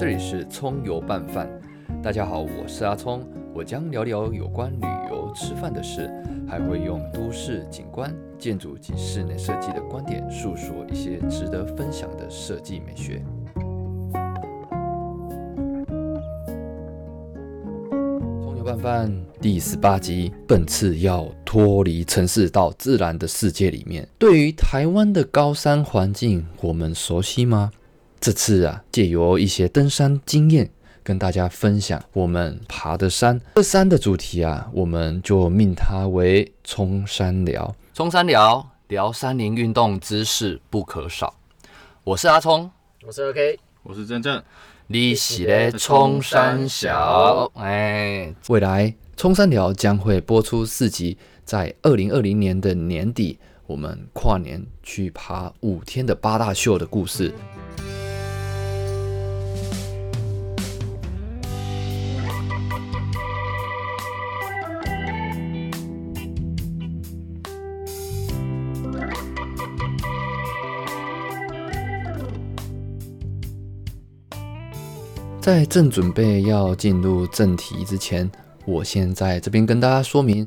这里是葱油拌饭。大家好，我是阿葱，我将聊聊有关旅游、吃饭的事，还会用都市景观、建筑及室内设计的观点，述说一些值得分享的设计美学。葱油拌饭第十八集，本次要脱离城市到自然的世界里面。对于台湾的高山环境，我们熟悉吗？这次啊，借由一些登山经验，跟大家分享我们爬的山。这山的主题啊，我们就命它为“冲山聊”。冲山聊，聊山林运动知识不可少。我是阿聪，我是 OK，我是真正。你是咧冲山小，哎，未来冲山聊将会播出四集，在二零二零年的年底，我们跨年去爬五天的八大秀的故事。在正准备要进入正题之前，我先在这边跟大家说明，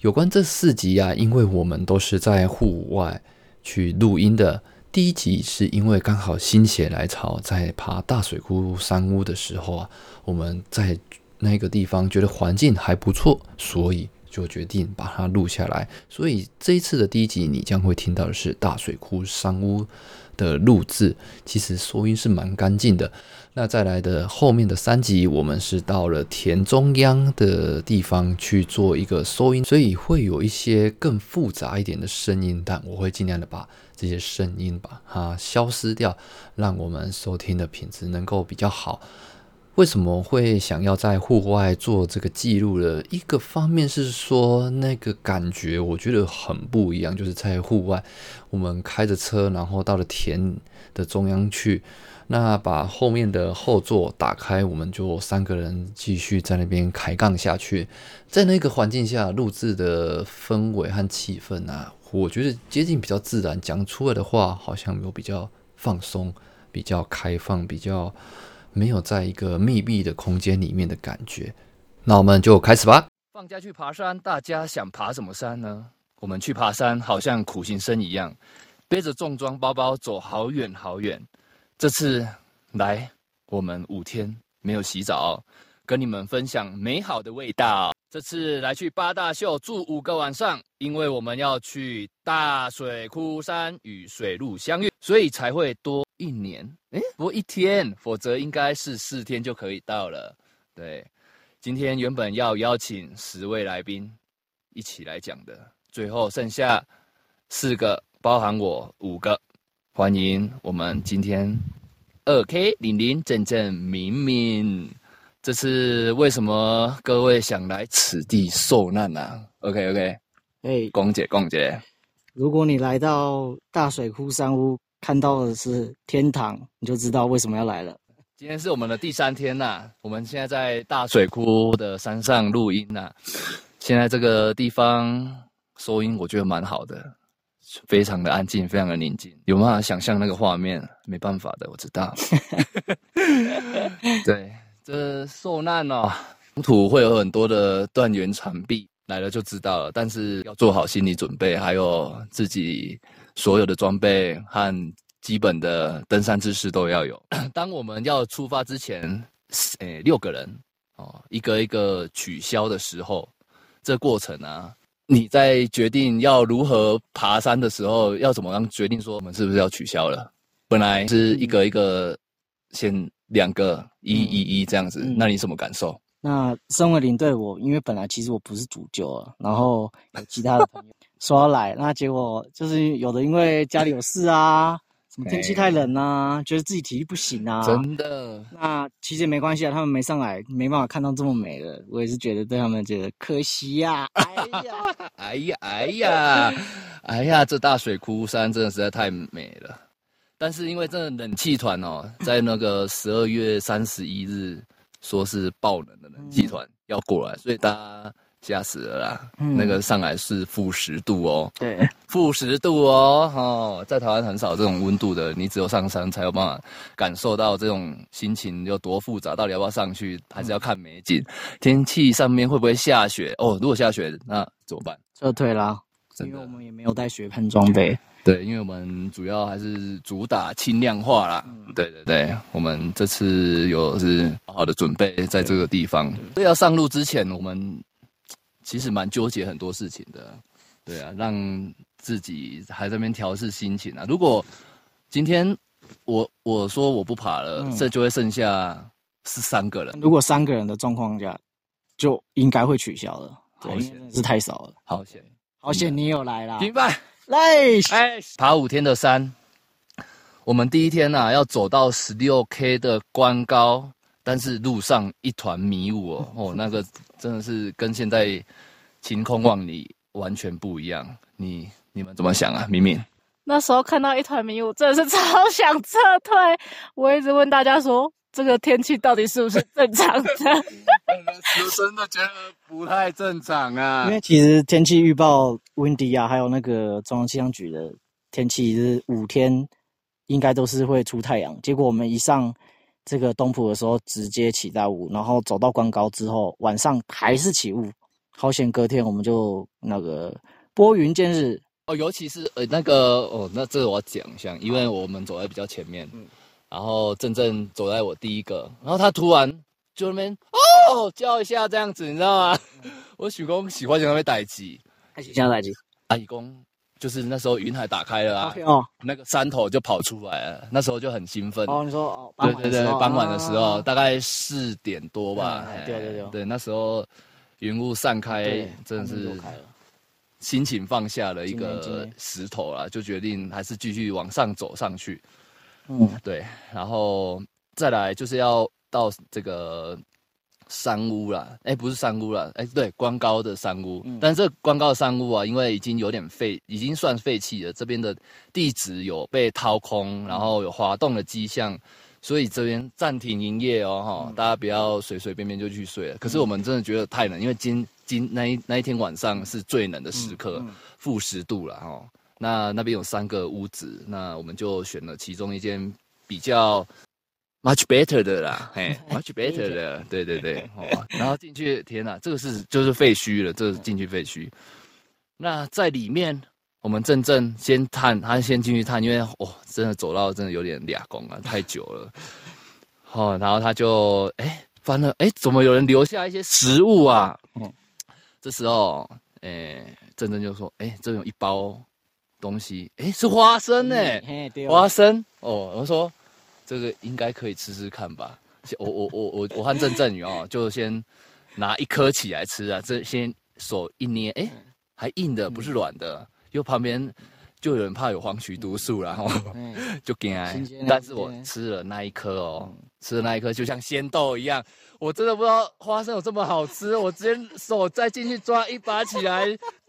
有关这四集啊，因为我们都是在户外去录音的。第一集是因为刚好心血来潮，在爬大水库山屋的时候啊，我们在那个地方觉得环境还不错，所以就决定把它录下来。所以这一次的第一集，你将会听到的是大水库山屋的录制，其实收音是蛮干净的。那再来的后面的三集，我们是到了田中央的地方去做一个收音，所以会有一些更复杂一点的声音，但我会尽量的把这些声音把它消失掉，让我们收听的品质能够比较好。为什么会想要在户外做这个记录的一个方面是说，那个感觉我觉得很不一样，就是在户外，我们开着车，然后到了田的中央去。那把后面的后座打开，我们就三个人继续在那边开杠下去。在那个环境下录制的氛围和气氛啊，我觉得接近比较自然，讲出来的话好像有比较放松、比较开放、比较没有在一个密闭的空间里面的感觉。那我们就开始吧。放假去爬山，大家想爬什么山呢？我们去爬山，好像苦行僧一样，背着重装包包走好远好远。这次来，我们五天没有洗澡，跟你们分享美好的味道。这次来去八大秀住五个晚上，因为我们要去大水枯山与水路相遇，所以才会多一年。哎，多一天，否则应该是四天就可以到了。对，今天原本要邀请十位来宾一起来讲的，最后剩下四个，包含我五个。欢迎我们今天二 K 零零正正明明，这次为什么各位想来此地受难呢？OK OK，哎，光姐光姐，如果你来到大水库山屋，看到的是天堂，你就知道为什么要来了。今天是我们的第三天呐，我们现在在大水库的山上录音呐，现在这个地方收音我觉得蛮好的。非常的安静，非常的宁静，有办法想象那个画面？没办法的，我知道。对，这受难哦，土会有很多的断垣残壁，来了就知道了。但是要做好心理准备，还有自己所有的装备和基本的登山知识都要有。当我们要出发之前，诶，六个人哦，一个一个取消的时候，这过程啊。你在决定要如何爬山的时候，要怎么样决定说我们是不是要取消了？本来是一个一个，先两个一一一这样子，那你什么感受？那身为领队，我因为本来其实我不是主教啊，然后有其他的朋友说要来，那结果就是有的因为家里有事啊。什么天气太冷啊，觉得自己体力不行啊？真的？那其实也没关系啊，他们没上来，没办法看到这么美的。我也是觉得对他们觉得可惜呀。哎呀，哎呀，哎呀，哎呀，这大水枯山真的实在太美了。但是因为这冷气团哦，在那个十二月三十一日说是爆冷的冷气团要过来，所以大家吓死了啦！嗯那个上来是负十度哦，对，负十度哦，哦，在台湾很少这种温度的，你只有上山才有办法感受到这种心情有多复杂。到底要不要上去，还是要看美景？天气上面会不会下雪？哦，如果下雪，那怎么办？撤退啦，因为我们也没有带雪喷装备。对，因为我们主要还是主打轻量化啦。对对对，我们这次有是好好的准备在这个地方。所以要上路之前，我们其实蛮纠结很多事情的。对啊，让自己还在那边调试心情啊。如果今天我我说我不爬了，嗯这就会剩下是三个人，如果三个人的状况下，就应该会取消了。对，好是太少了。好险，好险你有来啦！明白。来，哎，爬五天的山，我们第一天呐、要走到十六 K 的关高，但是路上一团迷雾哦，哦，那个真的是跟现在晴空万里完全不一样。你你们怎么想啊？明明那时候看到一团迷雾，真的是超想撤退。我一直问大家说，这个天气到底是不是正常的？我真的觉得不太正常啊。因为其实天气预报 windy 啊，还有那个中央气象局的天气是五天应该都是会出太阳，结果我们一上这个东浦的时候直接起大雾，然后走到关高之后晚上还是起雾，好险隔天我们就那个拨云见日，哦，尤其是呃那个哦，那这个我要讲一下，因为我们走在比较前面，然后正正走在我第一个，然后他突然就那边哦叫一下这样子，你知道吗？我许公喜欢在那边待机，开始下来机？阿姨公就是那时候云海打开了啊，哦。那个山头就跑出来了，那时候就很兴奋。哦，你说哦，对对对，傍晚的时候啊大概四点多吧对对对对，那时候云雾散开，真的是心情放下了一个石头啦，就决定还是继续往上走上去。嗯，对，然后再来就是要到这个山屋啦，哎，不是山屋啦，哎，对，关高的山屋，嗯但是这关高的山屋啊，因为已经有点废，已经算废弃了，这边的地址有被掏空，然后有滑动的迹象。所以这边暂停营业哦，哈、大家不要随随便便就去睡了。可是我们真的觉得太冷，因为今今那一那一天晚上是最冷的时刻，负十度了哦。那那边有三个屋子，那我们就选了其中一间比较 much better 的啦，嘿，much better 的，对对对，哦，然后进去，天哪，这个是就是废墟了，这个进去废墟。那在里面，我们正正先探，他先进去探，因为哦，真的走到真的有点俩公啊，太久了。哦，然后他就哎翻了，哎，怎么有人留下一些食物啊？嗯这时候，哎，正正就说，哎，这有一包东西，哎，是花生呢、花生哦，我说这个应该可以吃吃看吧。我我我我我和郑振宇哦，就先拿一颗起来吃啊，这先手一捏，哎，还硬的，不是软的。又旁边就有人怕有黄曲毒素啦，然后嗯 就给新鲜的但是我吃了那一颗哦，吃了那一颗就像鲜豆一样，我真的不知道花生有这么好吃，我直接手再进去抓一把起来，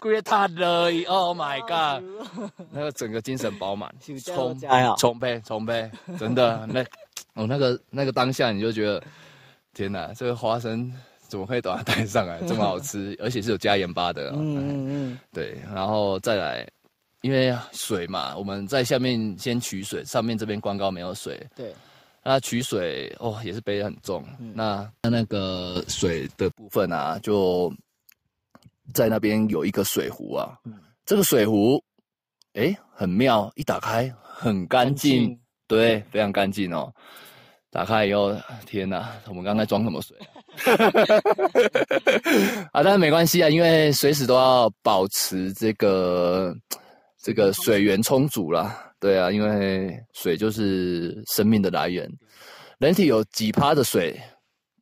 归他了，Oh my god！那个整个精神饱满，充充沛充沛，真的。那哦那个那个当下你就觉得天哪，这个花生怎么会把它带上来这么好吃，而且是有加盐巴的、哦，嗯嗯嗯，对，然后再来，因为水嘛，我们在下面先取水，上面这边关高没有水，对，那取水哦也是背得很重，那那那个水的部分啊，就在那边有一个水壶啊，这个水壶，哎很妙，一打开很干净，对，非常干净哦。打开以后，天哪，我们刚才装什么水啊？啊，但是没关系啊，因为随时都要保持这个这个水源充足啦。对啊，因为水就是生命的来源。人体有几趴的水？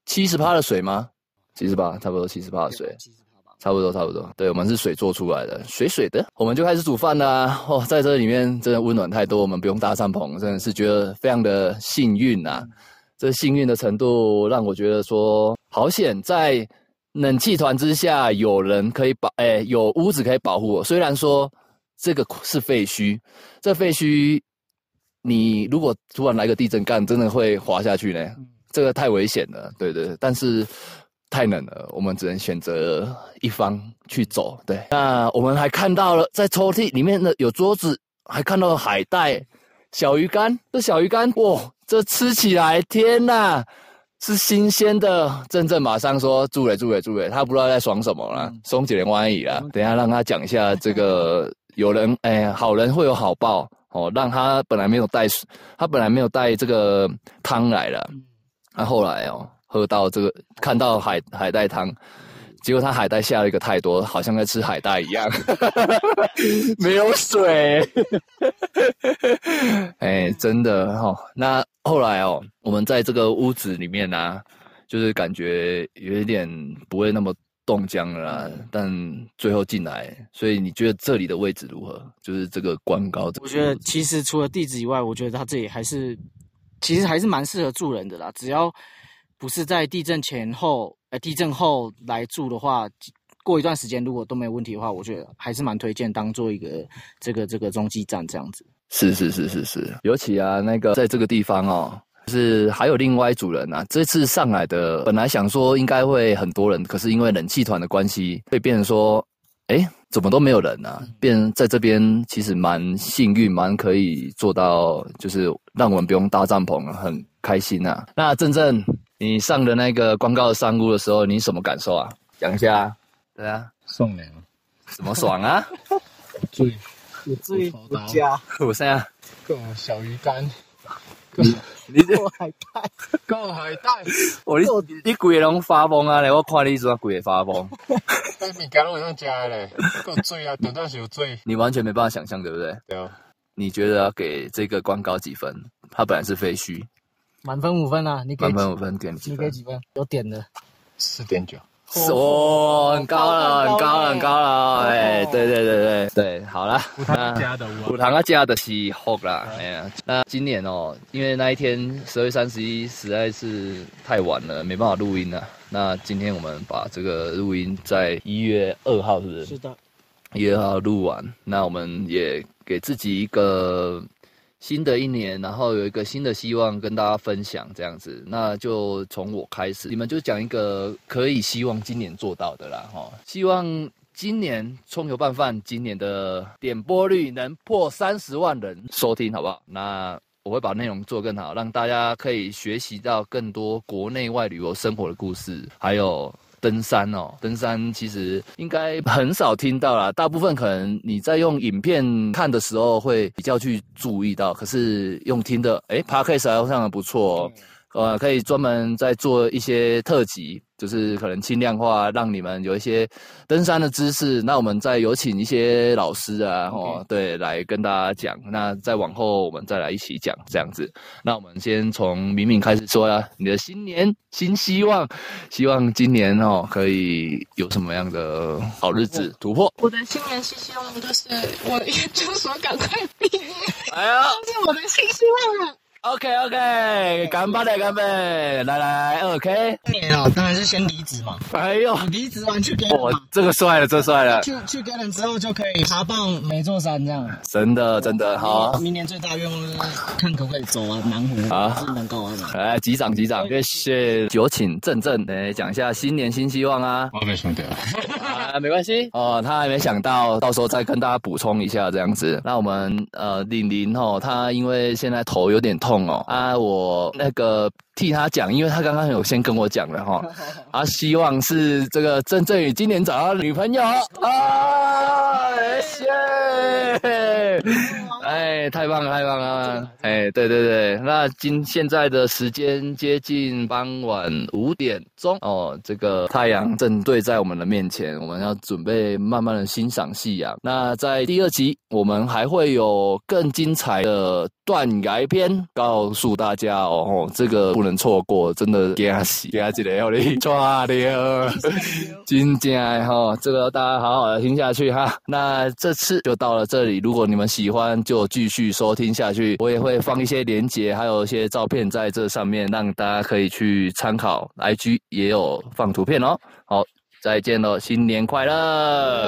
七十趴的水吗？七十趴，差不多七十趴的水。差不多，差不多。对，我们是水做出来的，水水的。我们就开始煮饭啦。哦，在这里面真的温暖太多，我们不用搭帐篷，真的是觉得非常的幸运呐、这幸运的程度让我觉得说，好险在冷气团之下，有人可以保，哎，有屋子可以保护我。虽然说这个是废墟，这废墟你如果突然来个地震干，真的会滑下去呢。这个太危险了，对对。但是太冷了，我们只能选择一方去走。对，那我们还看到了在抽屉里面的有桌子，还看到了海带、小鱼干。这小鱼干，哇，这吃起来，天呐，是新鲜的。正正马上说：“朱伟，朱伟，朱伟，他不知道在爽什么了，松几连万语了。等一下让他讲一下这个，有人哎，好人会有好报哦，让他本来没有带，他本来没有带这个汤来了，那后来哦。”喝到这个，看到海海带汤，结果他海带下了一个太多，好像在吃海带一样，没有水。哎，真的哈。那后来哦，我们在这个屋子里面呢，就是感觉有一点不会那么冻僵了。但最后进来，所以你觉得这里的位置如何？就是这个关高，我觉得其实除了地址以外，我觉得它这里还是其实还是蛮适合住人的啦，只要。不是在地震前后，呃，地震后来住的话，过一段时间如果都没有问题的话，我觉得还是蛮推荐当做一个这个这个中继站这样子。是是是是是，尤其啊，那个在这个地方哦，是还有另外一组人啊。这次上来的本来想说应该会很多人，可是因为冷气团的关系，会变成说，哎，怎么都没有人啊？变在这边其实蛮幸运，蛮可以做到，就是让我们不用搭帐篷，很开心呐。那正正。你上的那个广告山屋的时候，你什么感受啊？讲一下。对啊，送凉。怎么爽啊？最有最有加。我现在够小鱼干。你够海带。够海带。我你你鬼拢发疯啊！嘞，我看你怎么鬼发疯。但米干拢用加嘞，够醉啊！短暂是有醉。你完全没办法想象，对不对？对啊。你觉得要给这个关高几分？它本来是废墟。满分五分啊！你给满分五分点你给几分？有点的四点九，哦，很高了，很高了，很高了！哎，对对对对对，好了，五堂家的五堂家的是 hope 啦，哎呀，那今年哦，因为那一天十二月三十一实在是太晚了，没办法录音了。那今天我们把这个录音在一月二号，是不是？是的，一月二号录完，那我们也给自己一个。新的一年，然后有一个新的希望跟大家分享，这样子，那就从我开始，你们就讲一个可以希望今年做到的啦，哈，希望今年葱油拌饭今年的点播率能破三十万人收听，好不好？那我会把内容做更好，让大家可以学习到更多国内外旅游生活的故事，还有。登山哦，登山其实应该很少听到啦，大部分可能你在用影片看的时候会比较去注意到，可是用听的，哎，Podcast 好像不错哦。呃，可以专门在做一些特辑，就是可能轻量化，让你们有一些登山的知识。那我们再有请一些老师啊，哦，对，来跟大家讲。那再往后我们再来一起讲这样子。那我们先从敏敏开始说呀，你的新年新希望，希望今年哦可以有什么样的好日子突破。我的新年新希望就是我研究所赶快毕业，哎呀，这是我的新希望了。OK OK，干巴的干杯！来来，OK。今年哦，当然是先离职嘛。哎呦，离职完去给我这个帅了，这帅了。去去给人之后就可以爬棒每座山这样。真的真的好。明年最大愿望就是看可不可以走完南湖啊，是能够啊。来，击掌击掌，谢谢。有请正正来讲一下新年新希望啊。我没想到。啊，没关系 哦，他还没想到，到时候再跟大家补充一下这样子。那我们呃，玲玲哦，她因为现在头有点痛。哦。啊，我那个替他讲，因为他刚刚有先跟我讲了哈，啊，希望是这个郑振宇今年找到女朋友。啊，谢谢。哎，太棒了，太棒了！哎，对对对，那今现在的时间接近傍晚五点钟哦，这个太阳正对在我们的面前，我们要准备慢慢的欣赏夕阳。那在第二集，我们还会有更精彩的断崖篇，告诉大家哦，这个不能错过，真的给他洗，给他记得要你抓 的哦，精彩哈，这个大家好好的听下去哈。那这次就到了这里，如果你们喜欢就。就继续收听下去，我也会放一些连接，还有一些照片在这上面，让大家可以去参考。IG 也有放图片哦。好，再见了，新年快乐！